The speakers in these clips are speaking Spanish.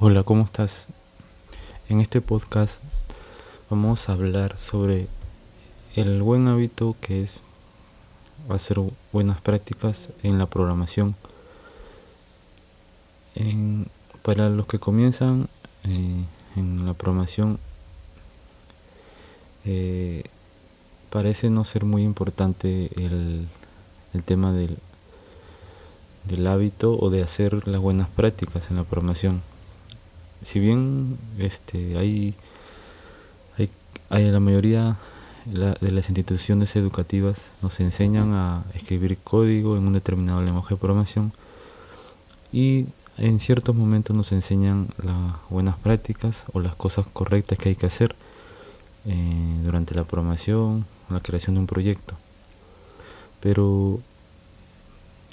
Hola, ¿cómo estás? En este podcast vamos a hablar sobre el buen hábito que es hacer buenas prácticas en la programación. para los que comienzan eh, en la programación, eh, parece no ser muy importante el, el tema del, del hábito o de hacer las buenas prácticas en la programación si bien este, hay, hay, hay la mayoría de las instituciones educativas nos enseñan a escribir código en un determinado lenguaje de programación y en ciertos momentos nos enseñan las buenas prácticas o las cosas correctas que hay que hacer eh, durante la programación, la creación de un proyecto. Pero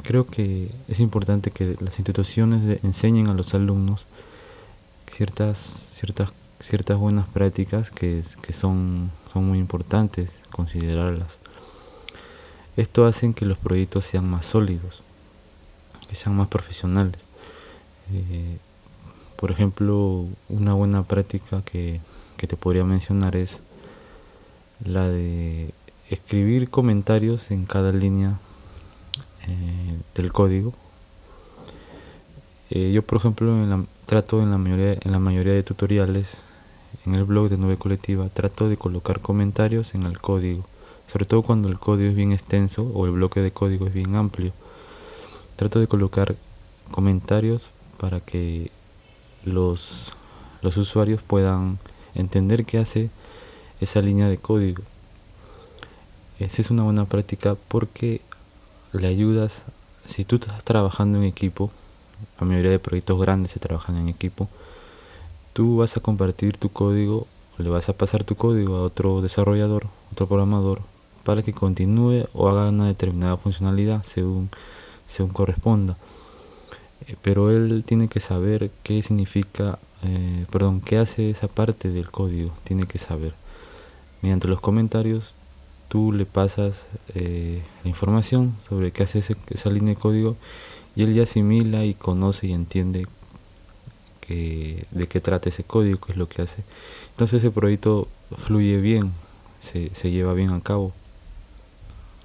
creo que es importante que las instituciones enseñen a los alumnos ciertas, ciertas, ciertas buenas prácticas que, son, son muy importantes considerarlas. Esto hace que los proyectos sean más sólidos, que sean más profesionales. Eh, por ejemplo, una buena práctica que, te podría mencionar es la de escribir comentarios en cada línea eh, del código eh, yo, por ejemplo, en trato en la, mayoría, en la mayoría de tutoriales, en el blog de Nube Colectiva, trato de colocar comentarios en el código, sobre todo cuando el código es bien extenso o el bloque de código es bien amplio. Trato de colocar comentarios para que los, los usuarios puedan entender qué hace esa línea de código. Esa es una buena práctica porque le ayudas, si tú estás trabajando en equipo, la mayoría de proyectos grandes se trabajan en equipo, tú vas a compartir tu código, le vas a pasar tu código a otro desarrollador, otro programador, para que continúe o haga una determinada funcionalidad según, según corresponda. Eh, pero él tiene que saber qué significa, eh, perdón, qué hace esa parte del código, tiene que saber. Mediante los comentarios tú le pasas eh, la información sobre qué hace esa línea de código y él ya asimila y conoce y entiende que, de qué trata ese código, qué es lo que hace. Entonces ese proyecto fluye bien, se, se lleva bien a cabo.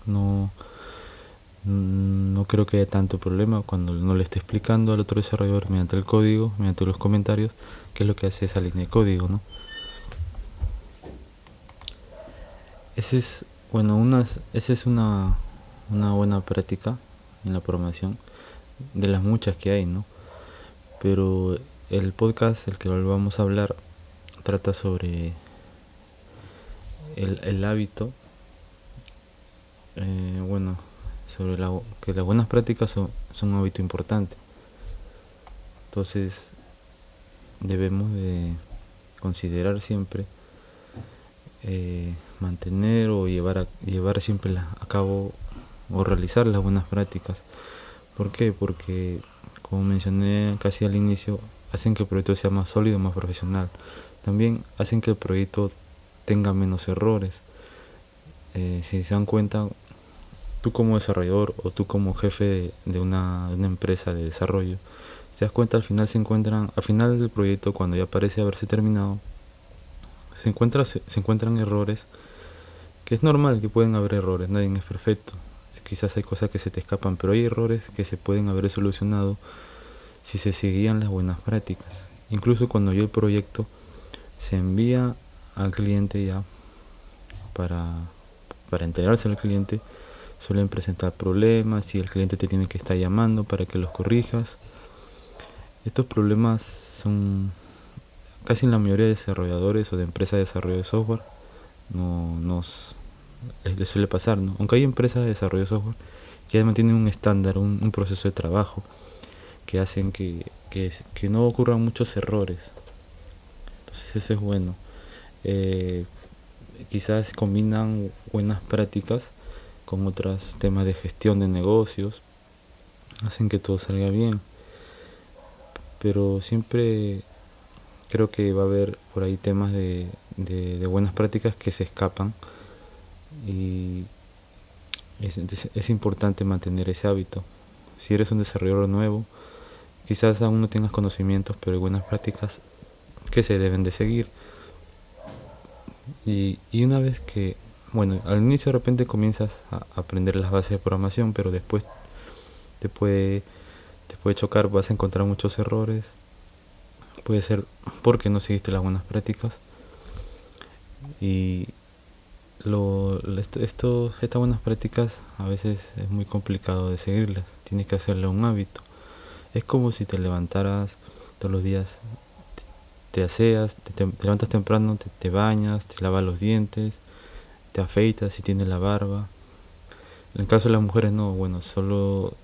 No, no creo que haya tanto problema cuando no le esté explicando al otro desarrollador mediante el código, mediante los comentarios, qué es lo que hace esa línea de código, ¿no? Ese es, bueno, una, esa es una, una buena práctica en la programación de las muchas que hay, ¿no? Pero el podcast, el que vamos a hablar, trata sobre el, hábito, eh, bueno, sobre la, que las buenas prácticas son, un hábito importante. Entonces, debemos de considerar siempre eh, mantener o llevar a, llevar siempre a cabo o realizar las buenas prácticas ¿Por qué? Porque, como mencioné casi al inicio, hacen que el proyecto sea más sólido, más profesional. También hacen que el proyecto tenga menos errores. Eh, si se dan cuenta, tú como desarrollador o tú como jefe de, una, empresa de desarrollo, te das cuenta al final se encuentran, al final del proyecto, cuando ya parece haberse terminado, se, encuentra, se encuentran errores, que es normal que pueden haber errores, nadie es perfecto quizás hay cosas que se te escapan, pero hay errores que se pueden haber solucionado si se seguían las buenas prácticas. Incluso cuando yo el proyecto se envía al cliente ya para, para entregarse al cliente, suelen presentar problemas y el cliente te tiene que estar llamando para que los corrijas. Estos problemas son casi en la mayoría de desarrolladores o de empresas de desarrollo de software no nos les suele pasar, ¿no? Aunque hay empresas de desarrollo de software que además tienen un estándar, un, proceso de trabajo que hacen que, no ocurran muchos errores. Entonces eso es bueno. Eh, quizás combinan buenas prácticas con otros temas de gestión de negocios, hacen que todo salga bien. Pero siempre creo que va a haber por ahí temas de buenas prácticas que se escapan y es, importante mantener ese hábito. Si eres un desarrollador nuevo, quizás aún no tengas conocimientos, pero hay buenas prácticas que se deben de seguir. Y, y una vez que, bueno, al inicio de repente comienzas a aprender las bases de programación, pero después te puede, te puede chocar, vas a encontrar muchos errores. Puede ser porque no seguiste las buenas prácticas. Y lo, esto, estas buenas prácticas a veces es muy complicado de seguirlas. Tienes que hacerle un hábito. Es como si te levantaras todos los días, te, aseas, te, levantas temprano, te, bañas, te lavas los dientes, te afeitas si tienes la barba. En el caso de las mujeres no, bueno, solo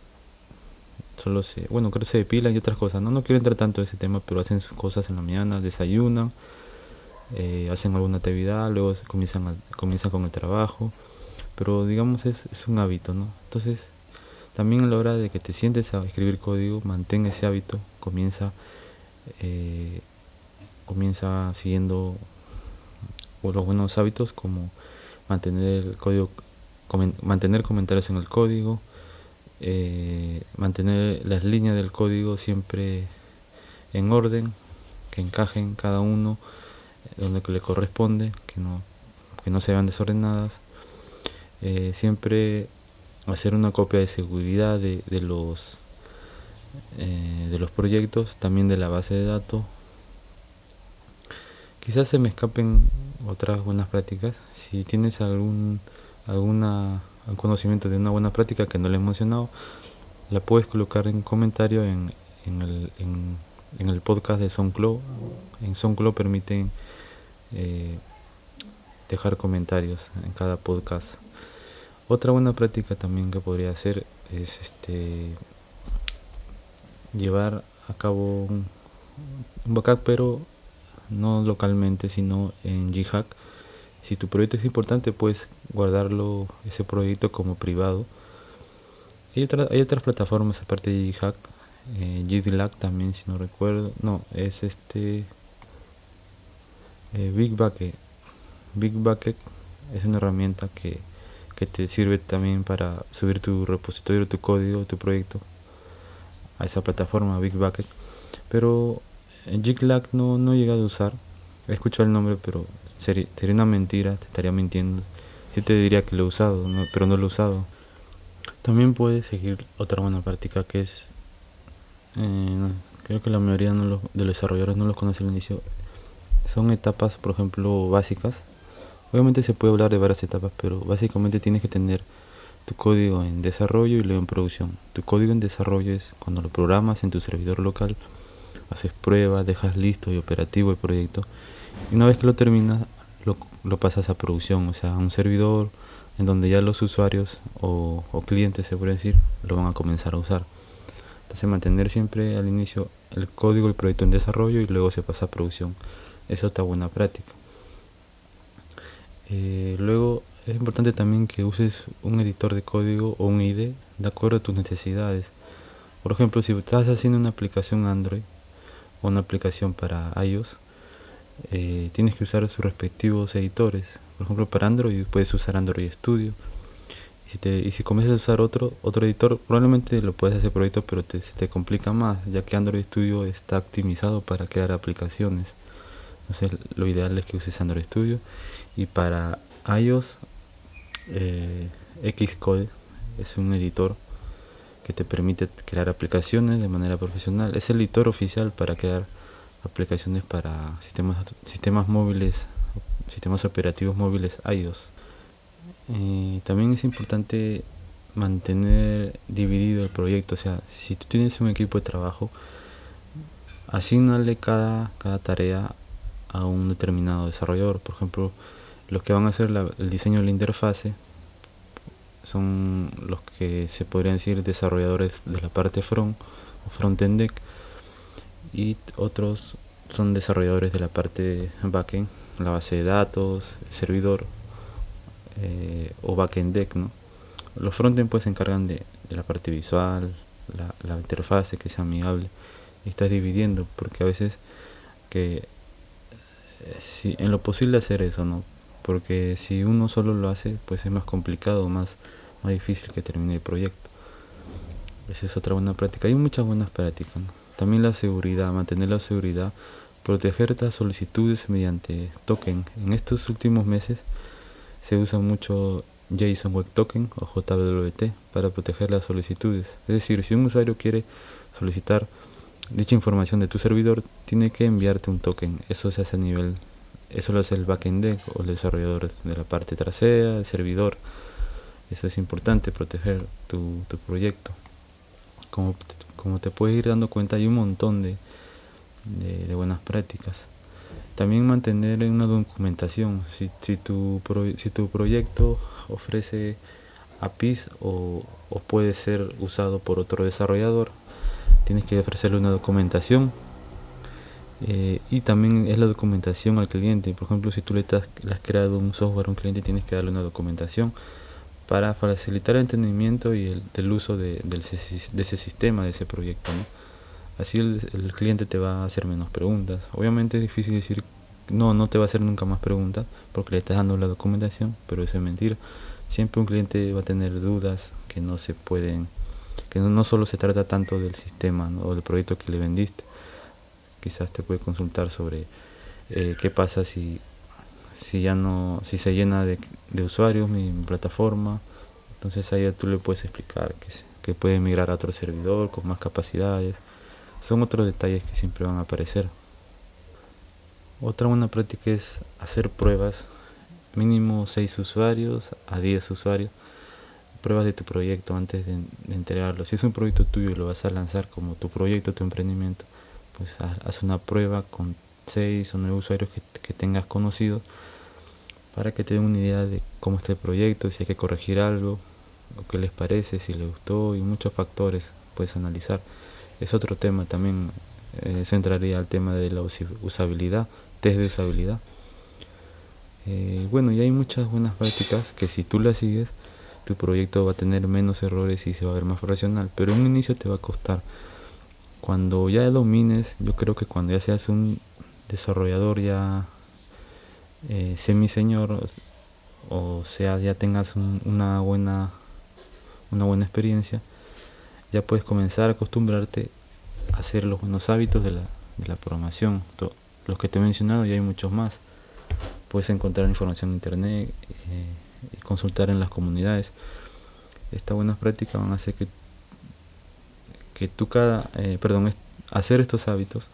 solo se, bueno, creo que se depilan y otras cosas. No, no quiero entrar tanto en ese tema, pero hacen sus cosas en la mañana, desayunan, eh, hacen alguna actividad, luego comienzan, comienzan con el trabajo. Pero digamos es, es un hábito, ¿no? Entonces, también a la hora de que te sientes a escribir código, mantén ese hábito, comienza, eh, comienza siguiendo los buenos hábitos como mantener el código, mantener comentarios en el código, eh, mantener las líneas del código siempre en orden, que encajen cada uno donde le corresponde, que no, que no se vean desordenadas. Eh, siempre hacer una copia de seguridad de, los eh, de los proyectos, también de la base de datos. Quizás se me escapen otras buenas prácticas. Si tienes algún alguna un conocimiento de una buena práctica que no le he mencionado, la puedes colocar en comentario en, en, el, en, en el podcast de SoundCloud. En SoundCloud permiten eh, dejar comentarios en cada podcast. Otra buena práctica también que podría hacer es este llevar a cabo un, un backup pero no localmente sino en Ghack si tu proyecto es importante, puedes guardarlo, ese proyecto como privado. Hay, hay otras plataformas aparte de Ghack, eh, también, si no recuerdo. No, es este eh, Big Bucket. Big Bucket es una herramienta que, que te sirve también para subir tu repositorio, tu código, tu proyecto a esa plataforma Big Bucket. Pero Jiglag no, no he llegado a usar. He escuchado el nombre, pero sería, una mentira, te estaría mintiendo. Yo te diría que lo he usado, pero no lo he usado. También puedes seguir otra buena práctica que es, eh, creo que la mayoría de los desarrolladores no los conoce al inicio. Son etapas, por ejemplo, básicas. Obviamente se puede hablar de varias etapas, pero básicamente tienes que tener tu código en desarrollo y luego en producción. Tu código en desarrollo es cuando lo programas en tu servidor local, haces pruebas, dejas listo y operativo el proyecto y una vez que lo terminas, lo, pasas a producción, o sea, a un servidor en donde ya los usuarios o, clientes, se puede decir, lo van a comenzar a usar. Entonces mantener siempre al inicio el código del proyecto en desarrollo y luego se pasa a producción. Eso está buena práctica. Eh, luego es importante también que uses un editor de código o un IDE de acuerdo a tus necesidades. Por ejemplo, si estás haciendo una aplicación Android o una aplicación para iOS, eh, tienes que usar sus respectivos editores. Por ejemplo, para Android puedes usar Android Studio. Y si, comienzas a usar otro, otro editor, probablemente lo puedes hacer proyecto, pero te, te complica más, ya que Android Studio está optimizado para crear aplicaciones. Entonces, lo ideal es que uses Android Studio. Y para iOS, eh, Xcode es un editor que te permite crear aplicaciones de manera profesional. Es el editor oficial para crear aplicaciones para sistemas, sistemas móviles, sistemas operativos móviles iOS. Eh, también es importante mantener dividido el proyecto, o sea, si tú tienes un equipo de trabajo, asignale cada, cada tarea a un determinado desarrollador. Por ejemplo, los que van a hacer el diseño de la interfase son los que se podrían decir desarrolladores de la parte front o front-end deck y otros son desarrolladores de la parte backend, la base de datos, servidor eh, o backend deck. ¿no? Los frontend pues se encargan de, la parte visual, la, la, interfase que sea amigable. Y estás dividiendo porque a veces que si, en lo posible hacer eso, ¿no? Porque si uno solo lo hace, pues es más complicado, más, más difícil que termine el proyecto. Esa es otra buena práctica. Hay muchas buenas prácticas. También la seguridad, mantener la seguridad, proteger estas solicitudes mediante token. En estos últimos meses se usa mucho JSON Web Token o JWT para proteger las solicitudes. Es decir, si un usuario quiere solicitar dicha información de tu servidor, tiene que enviarte un token. Eso se hace a nivel, eso lo hace el backend o el desarrollador de la parte trasera, el servidor. Eso es importante, proteger tu, proyecto. Como, como te puedes ir dando cuenta, hay un montón de, de, buenas prácticas. También mantener una documentación. Si, si, tu, si tu proyecto ofrece APIs o, o puede ser usado por otro desarrollador, tienes que ofrecerle una documentación eh, y también es la documentación al cliente por ejemplo si tú le, estás, le has creado un software a un cliente tienes que darle una documentación para facilitar el entendimiento y el, del uso de, de, ese sistema, de ese proyecto. Así el, el, cliente te va a hacer menos preguntas. Obviamente es difícil decir, no, no te va a hacer nunca más preguntas porque le estás dando la documentación, pero eso es mentira. Siempre un cliente va a tener dudas que no se pueden que no, solo se trata tanto del sistema o del proyecto que le vendiste, quizás te puede consultar sobre eh, qué pasa si, si ya no, si se llena de, usuarios mi, plataforma, entonces ahí tú le puedes explicar que, que puede migrar a otro servidor con más capacidades, son otros detalles que siempre van a aparecer. Otra buena práctica es hacer pruebas, mínimo 6 usuarios a 10 usuarios pruebas de tu proyecto antes de, entregarlo. Si es un proyecto tuyo y lo vas a lanzar como tu proyecto, tu emprendimiento, pues haz una prueba con 6 o 9 usuarios que, tengas conocidos para que te den una idea de cómo está el proyecto, si hay que corregir algo, o qué les parece, si les gustó y muchos factores puedes analizar. Es otro tema también, eh, eso entraría al tema de la usabilidad, test de usabilidad. Eh, bueno, y hay muchas buenas prácticas que si tú las sigues, tu proyecto va a tener menos errores y se va a ver más profesional, pero en un inicio te va a costar. Cuando ya domines, yo creo que cuando ya seas un desarrollador ya eh, semi señor o sea ya tengas una buena una buena experiencia, ya puedes comenzar a acostumbrarte a hacer los buenos hábitos de la, de la programación. los que te he mencionado y hay muchos más. Puedes encontrar información en internet. Eh, y consultar en las comunidades. Estas buenas prácticas van a hacer que, que tú cada, eh, perdón, hacer estos hábitos,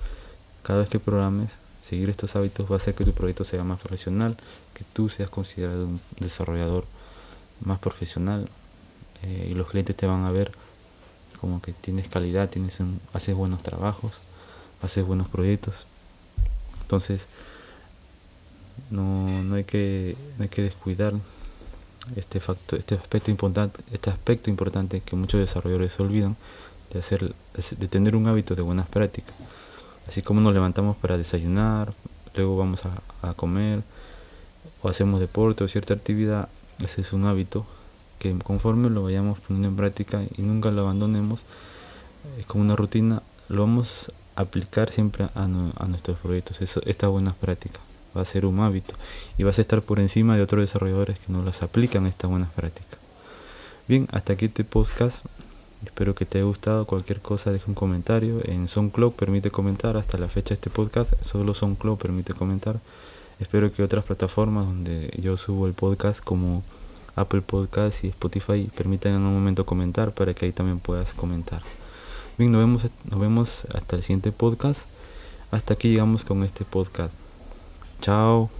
cada vez que programes, seguir estos hábitos va a hacer que tu proyecto sea más profesional, que tú seas considerado un desarrollador más profesional eh, y los clientes te van a ver como que tienes calidad, tienes haces buenos trabajos, haces buenos proyectos. Entonces, no, no, hay, que, no hay que descuidar este factor, este aspecto importante, este aspecto importante que muchos desarrolladores olvidan de hacer, de tener un hábito de buenas prácticas. Así como nos levantamos para desayunar, luego vamos a, comer, o hacemos deporte o cierta actividad, ese es un hábito que conforme lo vayamos poniendo en práctica y nunca lo abandonemos, es como una rutina, lo vamos a aplicar siempre a, nuestros proyectos, estas buenas prácticas va a ser un hábito y vas a estar por encima de otros desarrolladores que no las aplican estas buenas prácticas. Bien, hasta aquí este podcast. Espero que te haya gustado. Cualquier cosa deja un comentario. En SoundCloud permite comentar. Hasta la fecha de este podcast solo SoundCloud permite comentar. Espero que otras plataformas donde yo subo el podcast como Apple Podcast y Spotify permitan en un momento comentar para que ahí también puedas comentar. Bien, nos vemos, nos vemos hasta el siguiente podcast. Hasta aquí llegamos con este podcast. Ciao.